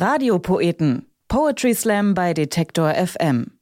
Radiopoeten. Poetry Slam bei Detektor FM.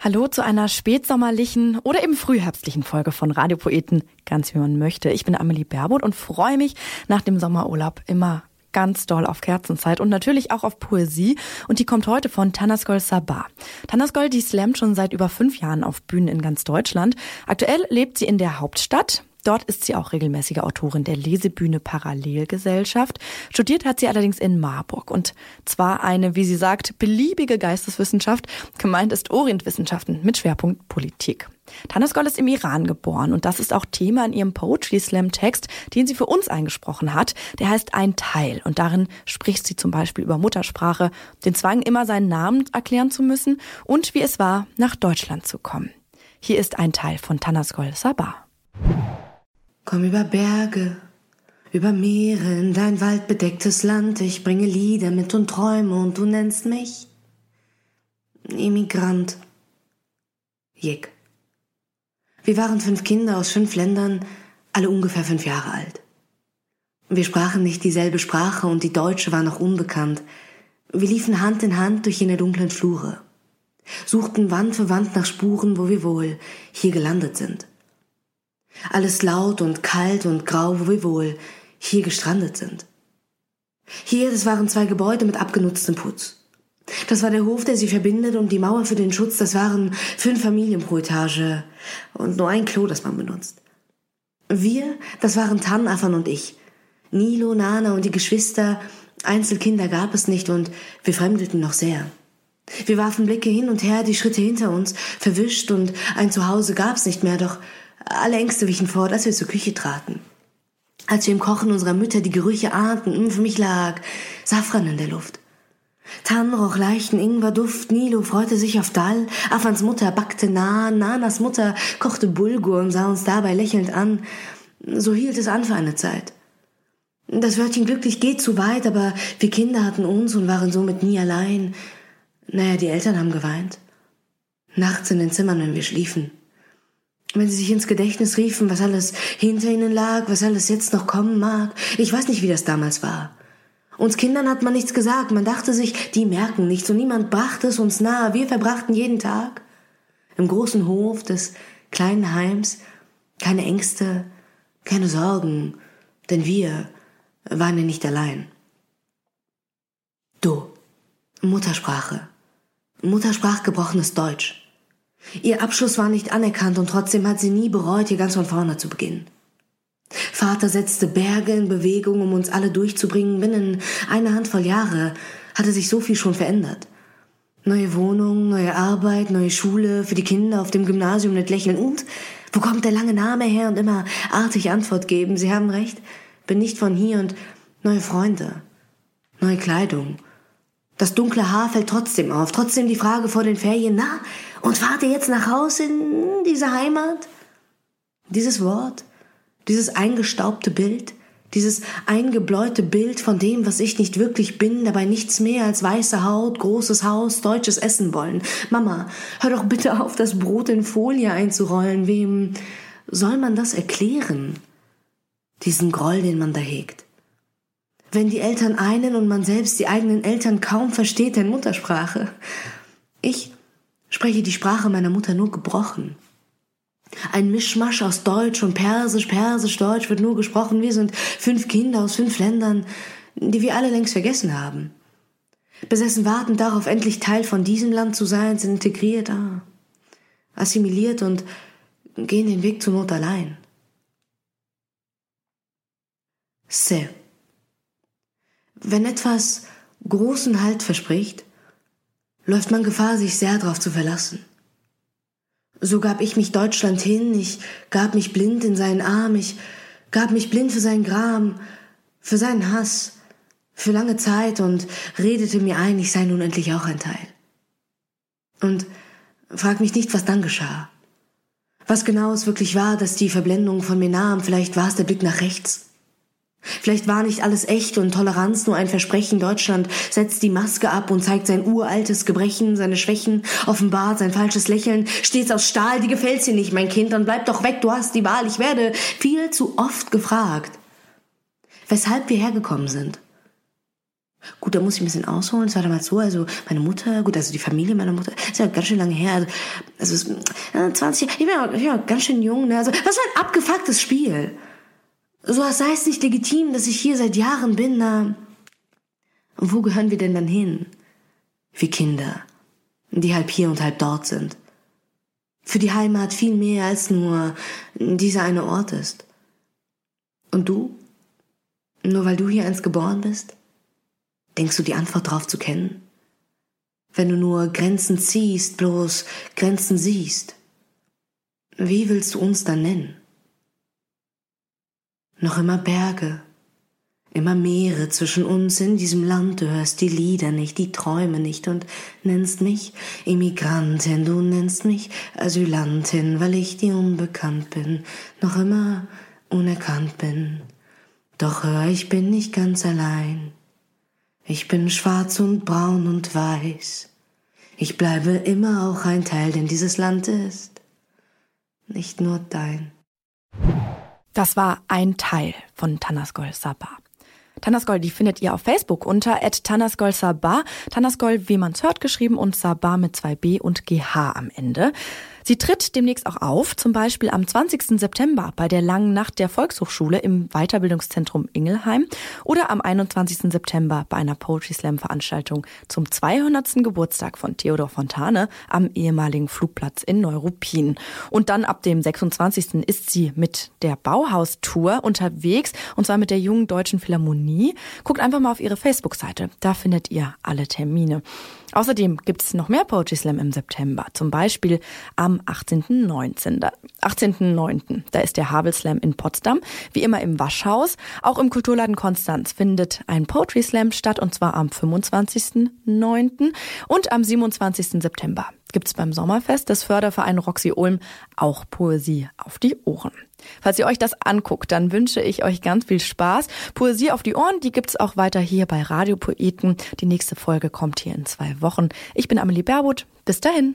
Hallo zu einer spätsommerlichen oder eben frühherbstlichen Folge von Radiopoeten, ganz wie man möchte. Ich bin Amelie Berbot und freue mich nach dem Sommerurlaub immer ganz doll auf Kerzenzeit und natürlich auch auf Poesie. Und die kommt heute von Tanaskol Sabah. Tanaskol, die slammt schon seit über fünf Jahren auf Bühnen in ganz Deutschland. Aktuell lebt sie in der Hauptstadt. Dort ist sie auch regelmäßige Autorin der Lesebühne Parallelgesellschaft. Studiert hat sie allerdings in Marburg und zwar eine, wie sie sagt, beliebige Geisteswissenschaft. Gemeint ist Orientwissenschaften mit Schwerpunkt Politik. Tanas ist im Iran geboren und das ist auch Thema in ihrem Poetry Slam Text, den sie für uns eingesprochen hat. Der heißt Ein Teil und darin spricht sie zum Beispiel über Muttersprache, den Zwang, immer seinen Namen erklären zu müssen und wie es war, nach Deutschland zu kommen. Hier ist ein Teil von Tanaskol Sabah. Komm über Berge, über Meere in dein waldbedecktes Land. Ich bringe Lieder mit und Träume und du nennst mich Immigrant. Jick. Wir waren fünf Kinder aus fünf Ländern, alle ungefähr fünf Jahre alt. Wir sprachen nicht dieselbe Sprache und die Deutsche war noch unbekannt. Wir liefen Hand in Hand durch jene dunklen Flure, suchten Wand für Wand nach Spuren, wo wir wohl hier gelandet sind. Alles laut und kalt und grau, wo wir wohl hier gestrandet sind. Hier, das waren zwei Gebäude mit abgenutztem Putz. Das war der Hof, der sie verbindet und die Mauer für den Schutz, das waren fünf Familien pro Etage und nur ein Klo, das man benutzt. Wir, das waren Tan, Afan und ich. Nilo, Nana und die Geschwister, Einzelkinder gab es nicht und wir fremdelten noch sehr. Wir warfen Blicke hin und her, die Schritte hinter uns, verwischt und ein Zuhause gab's nicht mehr, doch alle Ängste wichen fort, als wir zur Küche traten. Als wir im Kochen unserer Mütter die Gerüche ahnten, hm, für mich lag Safran in der Luft. Tan roch leichten Ingwerduft, Nilo freute sich auf Dall, Afans Mutter backte Naan, Nanas Mutter kochte Bulgur und sah uns dabei lächelnd an. So hielt es an für eine Zeit. Das Wörtchen glücklich geht zu weit, aber wir Kinder hatten uns und waren somit nie allein. Naja, die Eltern haben geweint. Nachts in den Zimmern, wenn wir schliefen wenn sie sich ins Gedächtnis riefen, was alles hinter ihnen lag, was alles jetzt noch kommen mag. Ich weiß nicht, wie das damals war. Uns Kindern hat man nichts gesagt, man dachte sich, die merken nichts und niemand brachte es uns nahe. Wir verbrachten jeden Tag im großen Hof des kleinen Heims keine Ängste, keine Sorgen, denn wir waren ja nicht allein. Du, Muttersprache, Muttersprach gebrochenes Deutsch. Ihr Abschluss war nicht anerkannt und trotzdem hat sie nie bereut, hier ganz von vorne zu beginnen. Vater setzte Berge in Bewegung, um uns alle durchzubringen. Binnen einer Handvoll Jahre hatte sich so viel schon verändert. Neue Wohnung, neue Arbeit, neue Schule, für die Kinder auf dem Gymnasium nicht lächeln und wo kommt der lange Name her und immer artig Antwort geben. Sie haben recht, bin nicht von hier und neue Freunde, neue Kleidung. Das dunkle Haar fällt trotzdem auf, trotzdem die Frage vor den Ferien, na, und fahrt ihr jetzt nach Hause in diese Heimat? Dieses Wort, dieses eingestaubte Bild, dieses eingebläute Bild von dem, was ich nicht wirklich bin, dabei nichts mehr als weiße Haut, großes Haus, deutsches Essen wollen. Mama, hör doch bitte auf, das Brot in Folie einzurollen. Wem soll man das erklären? Diesen Groll, den man da hegt. Wenn die Eltern einen und man selbst die eigenen Eltern kaum versteht in Muttersprache. Ich spreche die Sprache meiner Mutter nur gebrochen. Ein Mischmasch aus Deutsch und Persisch, Persisch, Deutsch wird nur gesprochen. Wir sind fünf Kinder aus fünf Ländern, die wir alle längst vergessen haben. Besessen warten darauf, endlich Teil von diesem Land zu sein, sind integriert, ah, assimiliert und gehen den Weg zur Not allein. Se. Wenn etwas großen Halt verspricht, läuft man Gefahr, sich sehr darauf zu verlassen. So gab ich mich Deutschland hin, ich gab mich blind in seinen Arm, ich gab mich blind für seinen Gram, für seinen Hass, für lange Zeit und redete mir ein, ich sei nun endlich auch ein Teil. Und frag mich nicht, was dann geschah. Was genau es wirklich war, dass die Verblendung von mir nahm, vielleicht war es der Blick nach rechts. Vielleicht war nicht alles echt und Toleranz nur ein Versprechen. Deutschland setzt die Maske ab und zeigt sein uraltes Gebrechen, seine Schwächen, offenbart sein falsches Lächeln, stets aus Stahl, die gefällt dir nicht, mein Kind, dann bleib doch weg, du hast die Wahl. Ich werde viel zu oft gefragt, weshalb wir hergekommen sind. Gut, da muss ich ein bisschen ausholen. Es war damals so, also meine Mutter, gut, also die Familie meiner Mutter, ist ja ganz schön lange her. Also, also es, äh, 20, ich bin, ja, ich bin ja ganz schön jung. Ne? Also, was für ein abgefucktes Spiel. So als sei es nicht legitim, dass ich hier seit Jahren bin. Na, wo gehören wir denn dann hin? Wie Kinder, die halb hier und halb dort sind. Für die Heimat viel mehr als nur dieser eine Ort ist. Und du? Nur weil du hier einst geboren bist? Denkst du die Antwort drauf zu kennen? Wenn du nur Grenzen ziehst, bloß Grenzen siehst, wie willst du uns dann nennen? Noch immer Berge, immer Meere zwischen uns in diesem Land, du hörst die Lieder nicht, die Träume nicht und nennst mich Immigrantin, du nennst mich Asylantin, weil ich dir unbekannt bin, noch immer unerkannt bin. Doch hör, ich bin nicht ganz allein. Ich bin schwarz und braun und weiß. Ich bleibe immer auch ein Teil, denn dieses Land ist nicht nur dein. Das war ein Teil von Tanaskol Sabah. Tanaskol, die findet ihr auf Facebook unter Tanaskol Sabah. Tanaskol, wie man's hört, geschrieben und Sabah mit zwei B und GH am Ende. Sie tritt demnächst auch auf, zum Beispiel am 20. September bei der Langen Nacht der Volkshochschule im Weiterbildungszentrum Ingelheim oder am 21. September bei einer Poetry Slam Veranstaltung zum 200. Geburtstag von Theodor Fontane am ehemaligen Flugplatz in Neuruppin. Und dann ab dem 26. ist sie mit der Bauhaus-Tour unterwegs und zwar mit der Jungen Deutschen Philharmonie. Guckt einfach mal auf ihre Facebook-Seite, da findet ihr alle Termine. Außerdem gibt es noch mehr Poetry Slam im September. Zum Beispiel am 18.9. 18.9. Da ist der Havel Slam in Potsdam. Wie immer im Waschhaus. Auch im Kulturladen Konstanz findet ein Poetry Slam statt und zwar am 25.9. und am 27. September gibt's beim Sommerfest des Förderverein Roxy Ulm auch Poesie auf die Ohren. Falls ihr euch das anguckt, dann wünsche ich euch ganz viel Spaß. Poesie auf die Ohren, die gibt's auch weiter hier bei Radiopoeten. Die nächste Folge kommt hier in zwei Wochen. Ich bin Amelie Berbot. Bis dahin.